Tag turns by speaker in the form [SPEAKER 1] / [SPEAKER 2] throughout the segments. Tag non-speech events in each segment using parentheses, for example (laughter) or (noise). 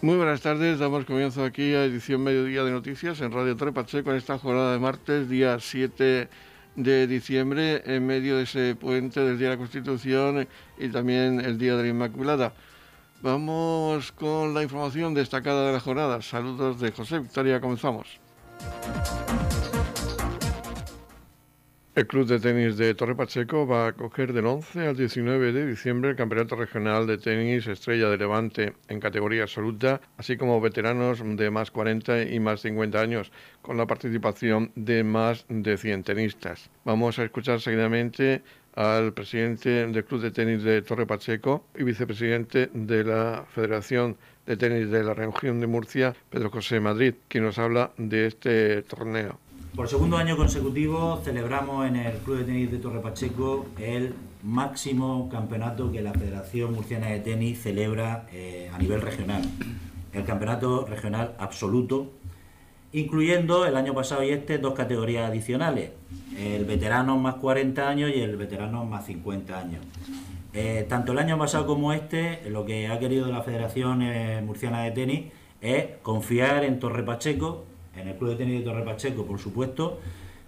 [SPEAKER 1] Muy buenas tardes, damos comienzo aquí a edición Mediodía de Noticias en Radio Trepache con esta jornada de martes, día 7 de diciembre, en medio de ese puente del Día de la Constitución y también el Día de la Inmaculada. Vamos con la información destacada de la jornada. Saludos de José Victoria, comenzamos. El Club de Tenis de Torre Pacheco va a acoger del 11 al 19 de diciembre el Campeonato Regional de Tenis Estrella de Levante en categoría absoluta, así como veteranos de más 40 y más 50 años, con la participación de más de 100 tenistas. Vamos a escuchar seguidamente al presidente del Club de Tenis de Torre Pacheco y vicepresidente de la Federación de Tenis de la Región de Murcia, Pedro José Madrid, quien nos habla de este torneo.
[SPEAKER 2] Por segundo año consecutivo celebramos en el Club de Tenis de Torre Pacheco el máximo campeonato que la Federación Murciana de Tenis celebra eh, a nivel regional. El campeonato regional absoluto, incluyendo el año pasado y este dos categorías adicionales, el veterano más 40 años y el veterano más 50 años. Eh, tanto el año pasado como este, lo que ha querido la Federación eh, Murciana de Tenis es confiar en Torre Pacheco en el Club de Tenis de Torre Pacheco, por supuesto,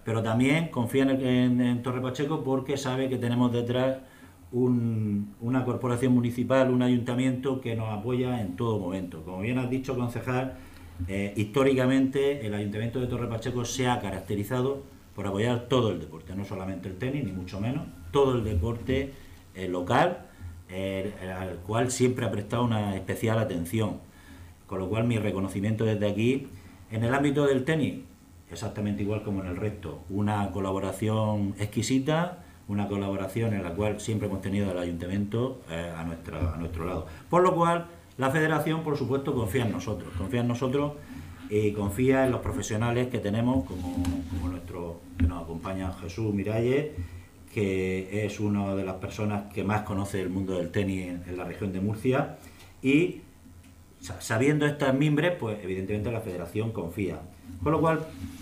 [SPEAKER 2] pero también confía en, Torre Pacheco porque sabe que tenemos detrás una corporación municipal, un ayuntamiento que nos apoya en todo momento. Como bien has dicho, concejal, eh, históricamente el ayuntamiento de Torre Pacheco se ha caracterizado por apoyar todo el deporte, no solamente el tenis, ni mucho menos, todo el deporte eh, local, eh, al cual siempre ha prestado una especial atención. Con lo cual mi reconocimiento desde aquí en el ámbito del tenis, exactamente igual como en el resto, una colaboración exquisita, una colaboración en la cual siempre hemos tenido al ayuntamiento eh, a, nuestra, a nuestro lado. Por lo cual, la federación, por supuesto, confía en nosotros, confía en nosotros y confía en los profesionales que tenemos, como, nuestro que nos acompaña Jesús Miralles, que es una de las personas que más conoce el mundo del tenis en la región de Murcia, y sabiendo estas mimbres, pues evidentemente la federación confía. Con lo cual,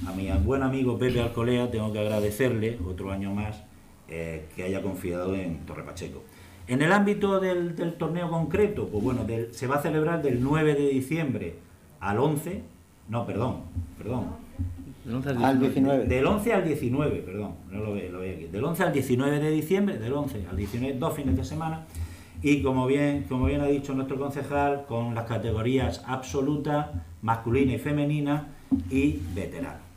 [SPEAKER 2] a mi buen amigo Pepe Alcolea tengo que agradecerle otro año más eh, que haya confiado en Torre Pacheco. En el ámbito del, torneo concreto, pues bueno, se va a celebrar del 9 de diciembre al 11, no, perdón, perdón. Del 11 al 19. Del 11 al 19, perdón, no lo veo, lo veo aquí. Del 11 al 19 de diciembre, del 11 al 19, dos fines de semana y como bien, como bien ha dicho nuestro concejal, con las categorías absoluta, masculina y femenina y veterano.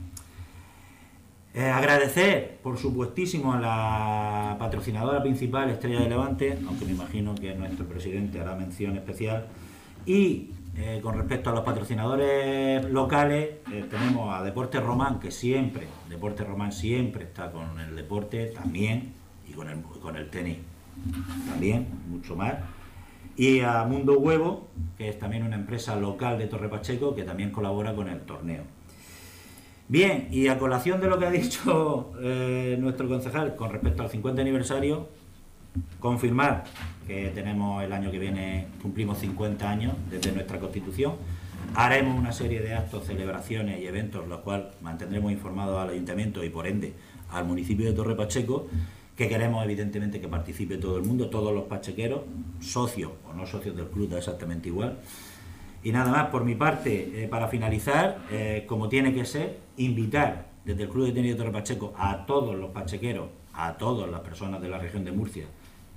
[SPEAKER 2] Eh, agradecer, por supuestísimo, a la patrocinadora principal, Estrella de Levante, aunque me imagino que nuestro presidente hará mención especial. Y eh, con respecto a los patrocinadores locales, eh, tenemos a Deporte Román, que siempre, Deporte Román siempre está con el deporte también y con el, con el tenis también, mucho más. Y a Mundo Huevo, que es también una empresa local de Torre Pacheco, que también colabora con el torneo. Bien, y a colación de lo que ha dicho (laughs) eh, nuestro concejal con respecto al 50 aniversario, confirmar que tenemos el año que viene, cumplimos 50 años desde nuestra constitución. Haremos una serie de actos, celebraciones y eventos, los cuales mantendremos informados al ayuntamiento y por ende al municipio de Torre Pacheco que queremos evidentemente que participe todo el mundo, todos los pachequeros, socios o no socios del club, da exactamente igual. Y nada más, por mi parte, eh, para finalizar, eh, como tiene que ser, invitar desde el Club de Tenis de Torre Pacheco a todos los pachequeros, a todas las personas de la región de Murcia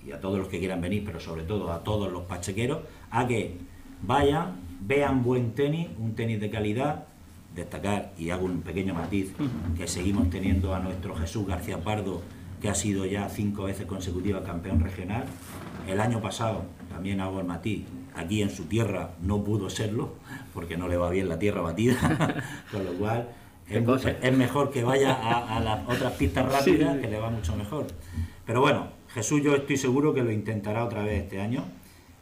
[SPEAKER 2] y a todos los que quieran venir, pero sobre todo a todos los pachequeros, a que vayan, vean buen tenis, un tenis de calidad, destacar, y hago un pequeño matiz, que seguimos teniendo a nuestro Jesús García Pardo que ha sido ya cinco veces consecutiva campeón regional. El año pasado también hago el Matí, aquí en su tierra no pudo serlo, porque no le va bien la tierra batida, (laughs) con lo cual es, mejor que vaya a, las otras pistas (laughs) rápidas, que le va mucho mejor. Pero bueno, Jesús yo estoy seguro que lo intentará otra vez este año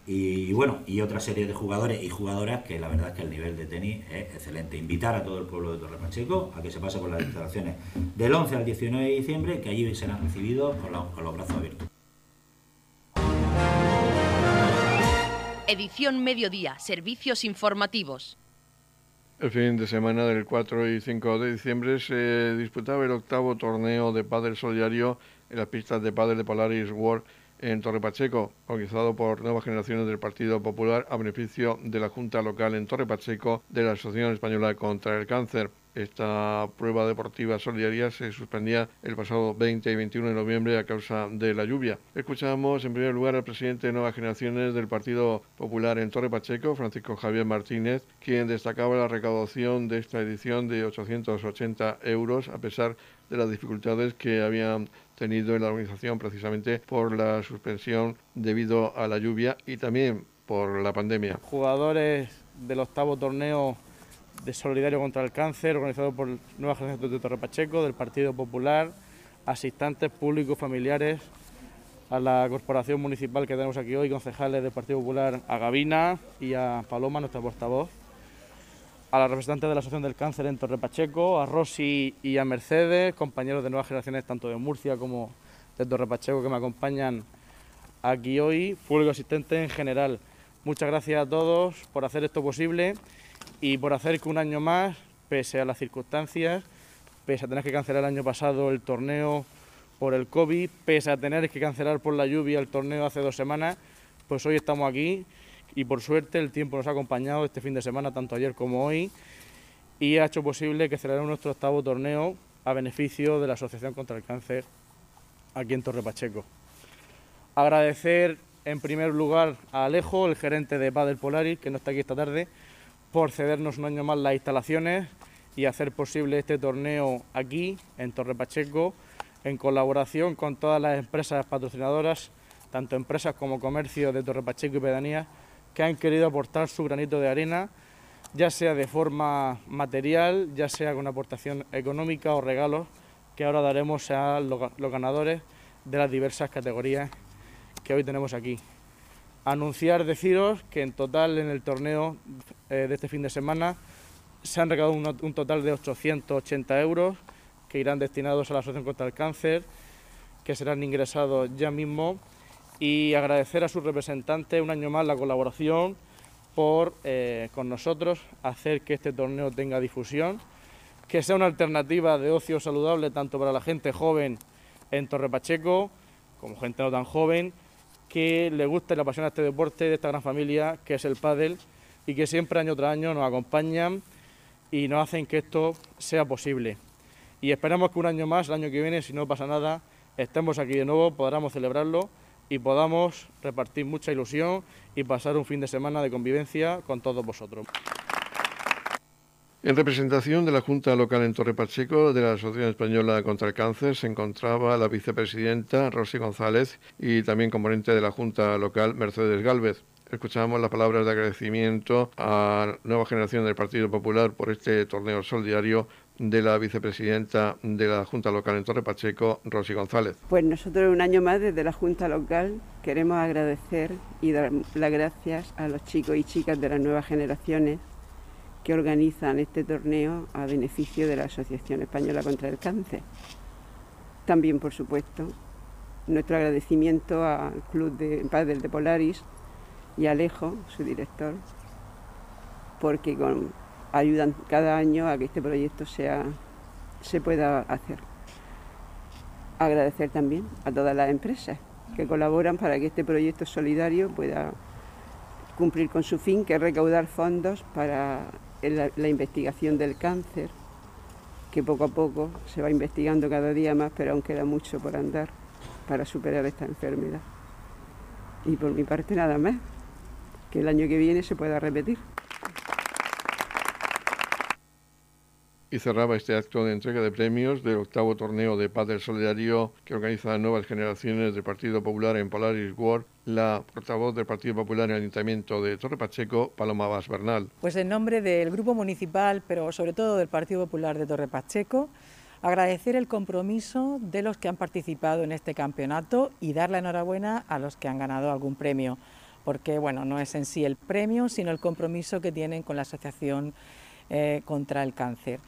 [SPEAKER 2] y, bueno, y otra serie de jugadores y jugadoras que la verdad es que el nivel de tenis es excelente. Invitar a todo el pueblo de Torre Pacheco a que se pase por las instalaciones del 11 al 19 de diciembre, que allí serán recibidos con, con los brazos abiertos.
[SPEAKER 3] Edición Mediodía, Servicios Informativos.
[SPEAKER 1] El fin de semana del 4 y 5 de diciembre se disputaba el octavo torneo de pádel solidario en las pistas de pádel de Polaris World en Torre Pacheco, organizado por nuevas generaciones del Partido Popular a beneficio de la Junta Local en Torre Pacheco de la Asociación Española contra el Cáncer. Esta prueba deportiva solidaria se suspendía el pasado 20 y 21 de noviembre a causa de la lluvia. Escuchamos en primer lugar al presidente de Nuevas Generaciones del Partido Popular en Torre Pacheco, Francisco Javier Martínez, quien destacaba la recaudación de esta edición de 880 euros a pesar de las dificultades que habían tenido en la organización precisamente por la suspensión debido a la lluvia y también por la pandemia.
[SPEAKER 4] Jugadores del octavo torneo de Solidario contra el Cáncer, organizado por Nueva Generación de Torre Pacheco, del Partido Popular, asistentes públicos, familiares, a la corporación municipal que tenemos aquí hoy, concejales del Partido Popular, a Gavina y a Paloma, nuestra portavoz, a la representante de la Asociación del Cáncer en Torre Pacheco, a Rosy y a Mercedes, compañeros de nuevas generaciones tanto de Murcia como de Torre Pacheco que me acompañan aquí hoy, público asistente en general. Muchas gracias a todos por hacer esto posible y por hacer que un año más, pese a las circunstancias, pese a tener que cancelar el año pasado el torneo por el COVID, pese a tener que cancelar por la lluvia el torneo hace dos semanas, pues hoy estamos aquí y por suerte el tiempo nos ha acompañado este fin de semana, tanto ayer como hoy, y ha hecho posible que celebremos nuestro octavo torneo a beneficio de la Asociación contra el Cáncer aquí en Torre Pacheco. Agradecer en primer lugar a Alejo, el gerente de Padel Polaris, que no está aquí esta tarde, por cedernos un año más las instalaciones y hacer posible este torneo aquí, en Torre Pacheco, en colaboración con todas las empresas patrocinadoras, tanto empresas como comercios de Torre Pacheco y Pedanía, que han querido aportar su granito de arena, ya sea de forma material, ya sea con aportación económica o regalos, que ahora daremos a los ganadores de las diversas categorías que hoy tenemos aquí. Anunciar, deciros que en total en el torneo eh, de este fin de semana se han recaudado un, total de 880 euros que irán destinados a la Asociación contra el Cáncer, que serán ingresados ya mismo, y agradecer a sus representantes un año más la colaboración por eh, con nosotros hacer que este torneo tenga difusión, que sea una alternativa de ocio saludable tanto para la gente joven en Torre Pacheco como gente no tan joven que le gusta y le apasiona este deporte de esta gran familia que es el pádel y que siempre año tras año nos acompañan y nos hacen que esto sea posible. Y esperamos que un año más, el año que viene, si no pasa nada, estemos aquí de nuevo, podamos celebrarlo y podamos repartir mucha ilusión y pasar un fin de semana de convivencia con todos vosotros.
[SPEAKER 1] En representación de la Junta Local en Torre Pacheco de la Asociación Española contra el Cáncer se encontraba la vicepresidenta Rosy González y también componente de la Junta Local Mercedes Gálvez. Escuchamos las palabras de agradecimiento a nueva generación del Partido Popular por este torneo solidario de la vicepresidenta de la Junta Local en Torre Pacheco, Rosy González.
[SPEAKER 5] Pues nosotros un año más desde la Junta Local queremos agradecer y dar las gracias a los chicos y chicas de las nuevas generaciones que organizan este torneo a beneficio de la Asociación Española contra el Cáncer. También, por supuesto, nuestro agradecimiento al Club de Padres de Polaris y a Alejo, su director, porque ayudan cada año a que este proyecto sea, se pueda hacer. Agradecer también a todas las empresas que colaboran para que este proyecto solidario pueda cumplir con su fin, que es recaudar fondos para la, la investigación del cáncer, que poco a poco se va investigando cada día más, pero aún queda mucho por andar para superar esta enfermedad. Y por mi parte nada más, que el año que viene se pueda repetir.
[SPEAKER 1] Y cerraba este acto de entrega de premios del octavo torneo de Padre Solidario que organiza Nuevas Generaciones del Partido Popular en Polaris World la portavoz del Partido Popular en el Ayuntamiento de Torre Pacheco, Paloma Vaz Bernal.
[SPEAKER 6] Pues en nombre del Grupo Municipal, pero sobre todo del Partido Popular de Torre Pacheco, agradecer el compromiso de los que han participado en este campeonato y dar la enhorabuena a los que han ganado algún premio, porque bueno, no es en sí el premio, sino el compromiso que tienen con la Asociación eh, contra el Cáncer.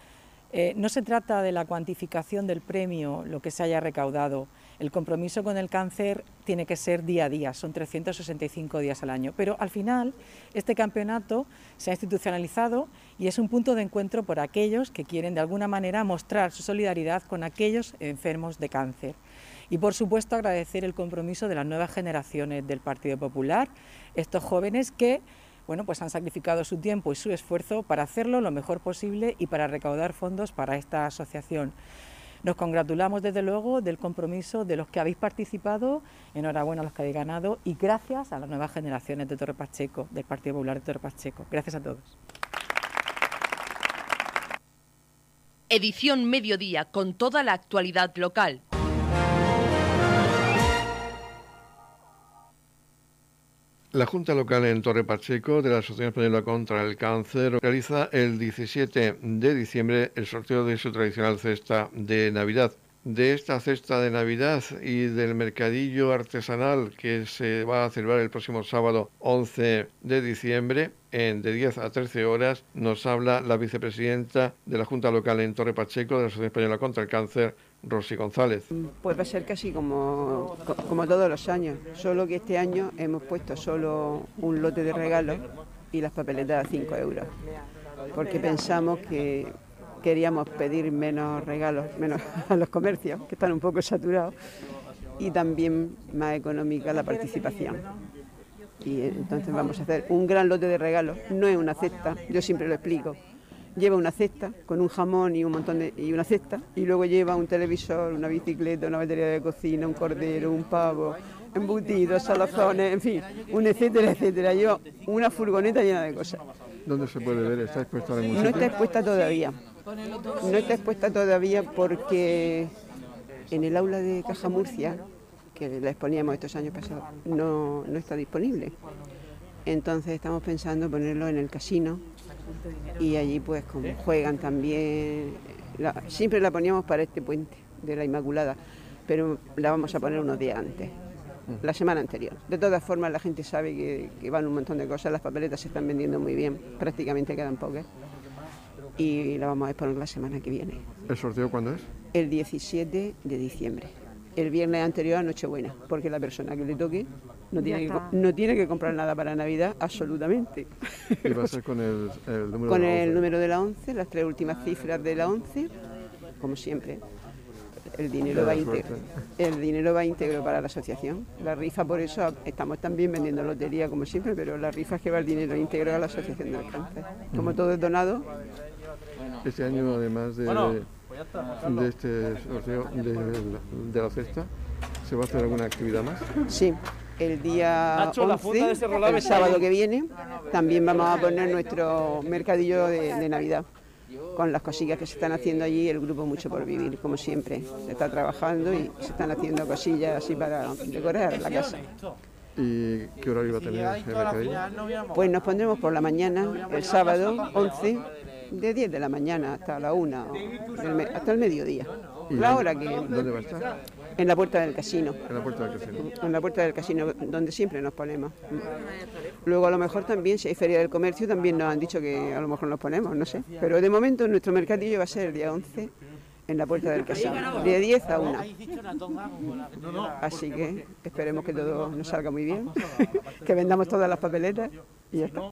[SPEAKER 6] Eh, no se trata de la cuantificación del premio, lo que se haya recaudado. El compromiso con el cáncer tiene que ser día a día, son 365 días al año. Pero al final, este campeonato se ha institucionalizado y es un punto de encuentro por aquellos que quieren de alguna manera mostrar su solidaridad con aquellos enfermos de cáncer. Y por supuesto agradecer el compromiso de las nuevas generaciones del Partido Popular, estos jóvenes que bueno, pues han sacrificado su tiempo y su esfuerzo para hacerlo lo mejor posible y para recaudar fondos para esta asociación. Nos congratulamos desde luego del compromiso de los que habéis participado, enhorabuena a los que habéis ganado y gracias a las nuevas generaciones de Torre Pacheco, del Partido Popular de Torre Pacheco. Gracias a todos.
[SPEAKER 3] Edición Mediodía con toda la actualidad local.
[SPEAKER 1] La Junta Local en Torre Pacheco de la Asociación Española contra el Cáncer realiza el 17 de diciembre el sorteo de su tradicional cesta de Navidad. De esta cesta de Navidad y del mercadillo artesanal que se va a celebrar el próximo sábado 11 de diciembre, en de 10 a 13 horas, nos habla la vicepresidenta de la Junta Local en Torre Pacheco de la Asociación Española contra el Cáncer, Rosy González.
[SPEAKER 5] Pues va a ser casi como, como todos los años, solo que este año hemos puesto solo un lote de regalos y las papeletas a 5 euros, porque pensamos que queríamos pedir menos regalos, menos (laughs) a los comercios, que están un poco saturados, y también más económica la participación. Y entonces vamos a hacer un gran lote de regalos, no es una cesta, yo siempre lo explico, lleva una cesta con un jamón y un montón de y una cesta y luego lleva un televisor, una bicicleta, una batería de cocina, un cordero, un pavo, embutidos, salazones, en fin, un etcétera, etcétera. Lleva una furgoneta llena de cosas.
[SPEAKER 1] ¿Dónde se puede ver? ¿Está expuesta en algún
[SPEAKER 5] No está expuesta todavía. No está expuesta todavía porque en el aula de Caja Murcia, que la exponíamos estos años pasados, no, no está disponible. Entonces estamos pensando ponerlo en el casino y allí pues como juegan también, siempre la poníamos para este puente de la Inmaculada, pero la vamos a poner unos días antes, la semana anterior. De todas formas la gente sabe que, van un montón de cosas, las papeletas se están vendiendo muy bien, prácticamente quedan pocas y la vamos a exponer la semana que viene.
[SPEAKER 1] ¿El sorteo cuándo es?
[SPEAKER 5] El 17 de diciembre, el viernes anterior a Nochebuena, porque la persona que le toque no tiene, que, no tiene que comprar nada para Navidad, absolutamente.
[SPEAKER 1] ¿Y va a ser con el, número
[SPEAKER 5] Con
[SPEAKER 1] de la
[SPEAKER 5] el
[SPEAKER 1] 11?
[SPEAKER 5] número de la 11, las tres últimas cifras de la 11, como siempre. El dinero, va íntegro, el dinero va íntegro para la asociación. La rifa, por eso estamos también vendiendo lotería como siempre, pero la rifa es que va el dinero íntegro a la asociación del cáncer. Como todo es donado,
[SPEAKER 1] Este año, además de, de este sorteo de, de la cesta, ¿se va a hacer alguna actividad más?
[SPEAKER 5] Sí, el día
[SPEAKER 4] Nacho, la funda de
[SPEAKER 5] 11,
[SPEAKER 4] ese rolable
[SPEAKER 5] el sábado que viene, también vamos a poner nuestro mercadillo de, de Navidad, con las cosillas que se están haciendo allí, el grupo Mucho por Vivir, como siempre. Se está trabajando y se están haciendo cosillas así para decorar la casa.
[SPEAKER 1] ¿Y qué horario va a tener el mercadillo?
[SPEAKER 5] Pues nos pondremos por la mañana, el sábado 11, de 10 de la mañana hasta la 1, del me- hasta el mediodía.
[SPEAKER 1] ¿Y
[SPEAKER 5] La hora que...
[SPEAKER 1] ¿Dónde va a estar?
[SPEAKER 5] En la puerta del casino.
[SPEAKER 1] En la puerta del casino.
[SPEAKER 5] en la puerta del casino, donde siempre nos ponemos. Luego a lo mejor también, si hay feria del comercio, también nos han dicho que a lo mejor nos ponemos, no sé. Pero de momento nuestro mercadillo va a ser el día 11 en la puerta del casino, de 10 a 1. Así que esperemos que todo nos salga muy bien, que vendamos todas las papeletas y ya está.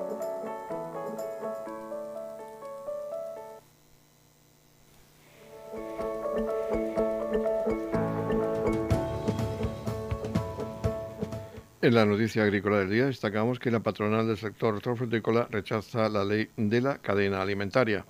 [SPEAKER 1] En la noticia agrícola del día destacamos que la patronal del sector hortofrutícola rechaza la ley de la cadena alimentaria.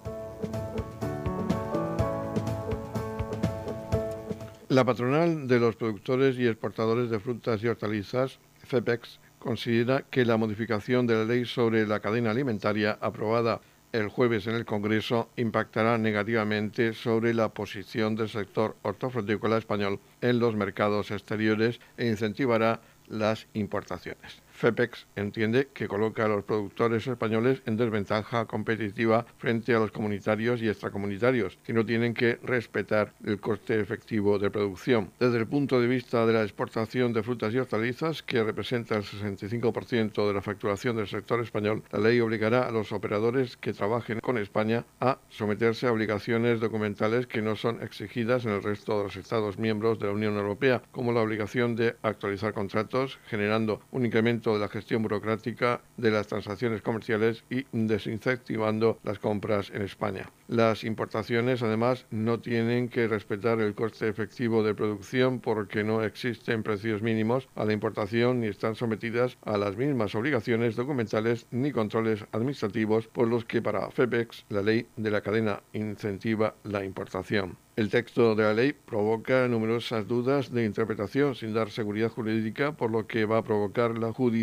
[SPEAKER 1] La patronal de los productores y exportadores de frutas y hortalizas, FEPEX, considera que la modificación de la ley sobre la cadena alimentaria aprobada el jueves en el Congreso impactará negativamente sobre la posición del sector hortofrutícola español en los mercados exteriores e incentivará las importaciones. FEPEX entiende que coloca a los productores españoles en desventaja competitiva frente a los comunitarios y extracomunitarios, que no tienen que respetar el coste efectivo de producción. Desde el punto de vista de la exportación de frutas y hortalizas, que representa el 65% de la facturación del sector español, la ley obligará a los operadores que trabajen con España a someterse a obligaciones documentales que no son exigidas en el resto de los Estados miembros de la Unión Europea, como la obligación de actualizar contratos, generando un incremento de la gestión burocrática de las transacciones comerciales y desincentivando las compras en España. Las importaciones, además, no tienen que respetar el coste efectivo de producción porque no existen precios mínimos a la importación ni están sometidas a las mismas obligaciones documentales ni controles administrativos por los que para FEPEX la ley de la cadena incentiva la importación. El texto de la ley provoca numerosas dudas de interpretación sin dar seguridad jurídica, por lo que va a provocar la judicialización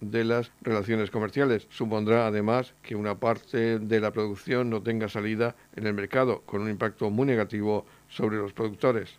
[SPEAKER 1] de las relaciones comerciales. Supondrá además que una parte de la producción no tenga salida en el mercado, con un impacto muy negativo sobre los productores.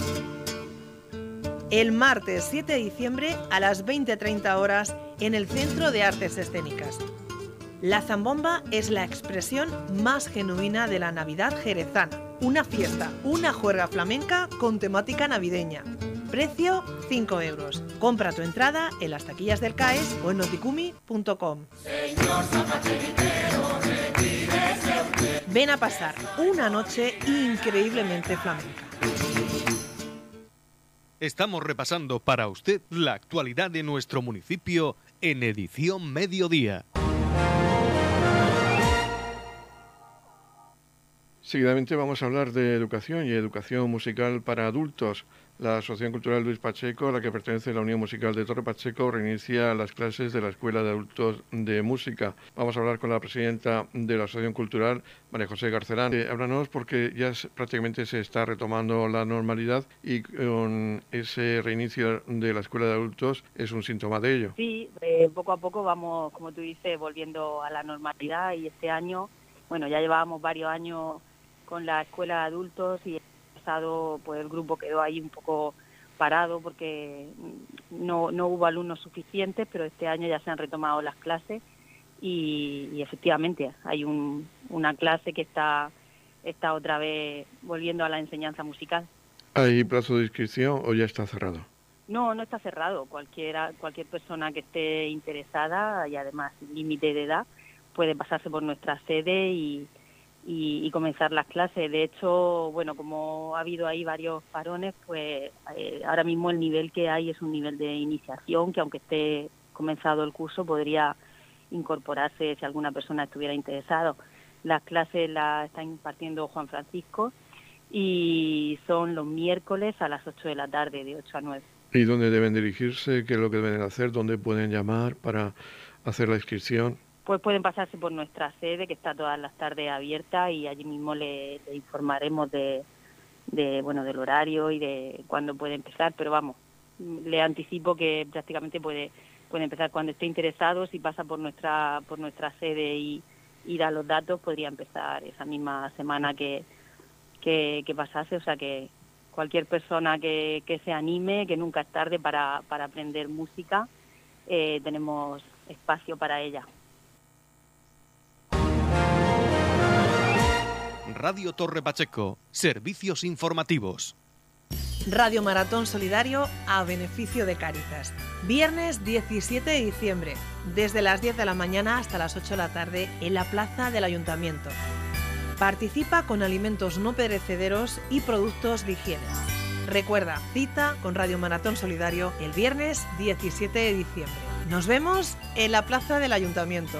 [SPEAKER 7] El martes 7 de diciembre a las 20.30 horas en el Centro de Artes Escénicas. La zambomba es la expresión más genuina de la Navidad jerezana. Una fiesta, una juerga flamenca con temática navideña. Precio 5 euros. Compra tu entrada en las taquillas del CAES o en noticumi.com. Ven a pasar una noche increíblemente flamenca.
[SPEAKER 8] Estamos repasando para usted la actualidad de nuestro municipio en edición mediodía.
[SPEAKER 1] Seguidamente vamos a hablar de educación y educación musical para adultos. La Asociación Cultural Luis Pacheco, a la que pertenece la Unión Musical de Torre Pacheco, reinicia las clases de la Escuela de Adultos de Música. Vamos a hablar con la presidenta de la Asociación Cultural, María José Garcerán. Eh, háblanos porque ya prácticamente se está retomando la normalidad y con ese reinicio de la Escuela de Adultos es un síntoma de ello.
[SPEAKER 9] Sí, eh, poco a poco vamos, como tú dices, volviendo a la normalidad y este año, bueno, ya llevábamos varios años con la Escuela de Adultos y pasado pues el grupo quedó ahí un poco parado porque no, no hubo alumnos suficientes, pero este año ya se han retomado las clases y, efectivamente hay un, una clase que está, está otra vez volviendo a la enseñanza musical.
[SPEAKER 1] ¿Hay plazo de inscripción o ya está cerrado?
[SPEAKER 9] No, no está cerrado. Cualquiera, cualquier persona que esté interesada y además límite de edad puede pasarse por nuestra sede y, y, comenzar las clases. De hecho, bueno, como ha habido ahí varios parones, pues eh, ahora mismo el nivel que hay es un nivel de iniciación que aunque esté comenzado el curso podría incorporarse si alguna persona estuviera interesado. Las clases las está impartiendo Juan Francisco y son los miércoles a las 8 de la tarde, de 8 a 9.
[SPEAKER 1] ¿Y dónde deben dirigirse? ¿Qué es lo que deben hacer? ¿Dónde pueden llamar para hacer la inscripción?
[SPEAKER 9] Pues pueden pasarse por nuestra sede que está todas las tardes abierta y allí mismo le, informaremos de, bueno del horario y de cuándo puede empezar pero vamos le anticipo que prácticamente puede puede empezar cuando esté interesado. Si pasa por nuestra por nuestra sede y, da los datos podría empezar esa misma semana que, que, pasase. O sea que cualquier persona que, se anime que nunca es tarde para, para aprender música eh, tenemos espacio para ella
[SPEAKER 8] Radio Torre Pacheco, servicios informativos.
[SPEAKER 7] Radio Maratón Solidario a beneficio de Cáritas. Viernes 17 de diciembre, desde las 10 de la mañana hasta las 8 de la tarde en la plaza del Ayuntamiento. Participa con alimentos no perecederos y productos de higiene. Recuerda, cita con Radio Maratón Solidario el viernes 17 de diciembre, Nos vemos en la plaza del ayuntamiento.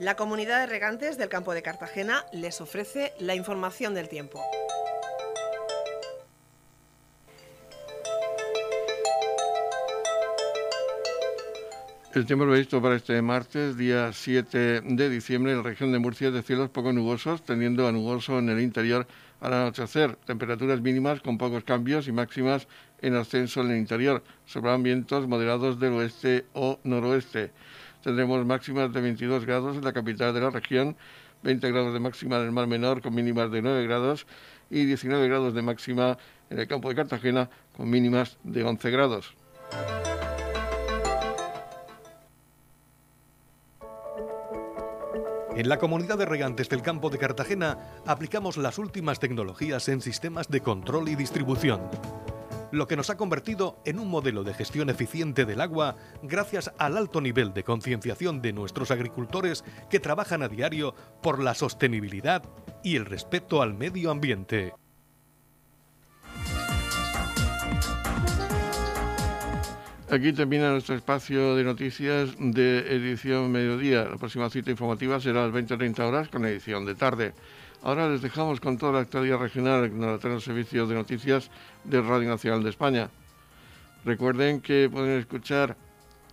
[SPEAKER 7] La comunidad de regantes del campo de Cartagena les ofrece la información del tiempo.
[SPEAKER 1] El tiempo previsto para este martes, día 7 de diciembre, en la región de Murcia es de cielos poco nubosos, tendiendo a nuboso en el interior al anochecer. Temperaturas mínimas con pocos cambios y máximas en ascenso en el interior. Sobrarán vientos moderados del oeste o noroeste. Tendremos máximas de 22 grados en la capital de la región, 20 grados de máxima en el mar menor con mínimas de 9 grados y 19 grados de máxima en el campo de Cartagena con mínimas de 11 grados.
[SPEAKER 8] En la comunidad de regantes del campo de Cartagena aplicamos las últimas tecnologías en sistemas de control y distribución, lo que nos ha convertido en un modelo de gestión eficiente del agua gracias al alto nivel de concienciación de nuestros agricultores que trabajan a diario por la sostenibilidad y el respeto al medio ambiente.
[SPEAKER 1] Aquí termina nuestro espacio de noticias de edición mediodía. La próxima cita informativa será a las 20-30 horas con edición de tarde. Ahora les dejamos con toda la actualidad regional en el servicio de noticias de Radio Nacional de España. Recuerden que pueden escuchar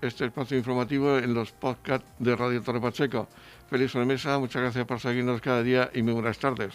[SPEAKER 1] este espacio informativo en los podcasts de Radio Torre Pacheco. Feliz mesa, muchas gracias por seguirnos cada día y muy buenas tardes.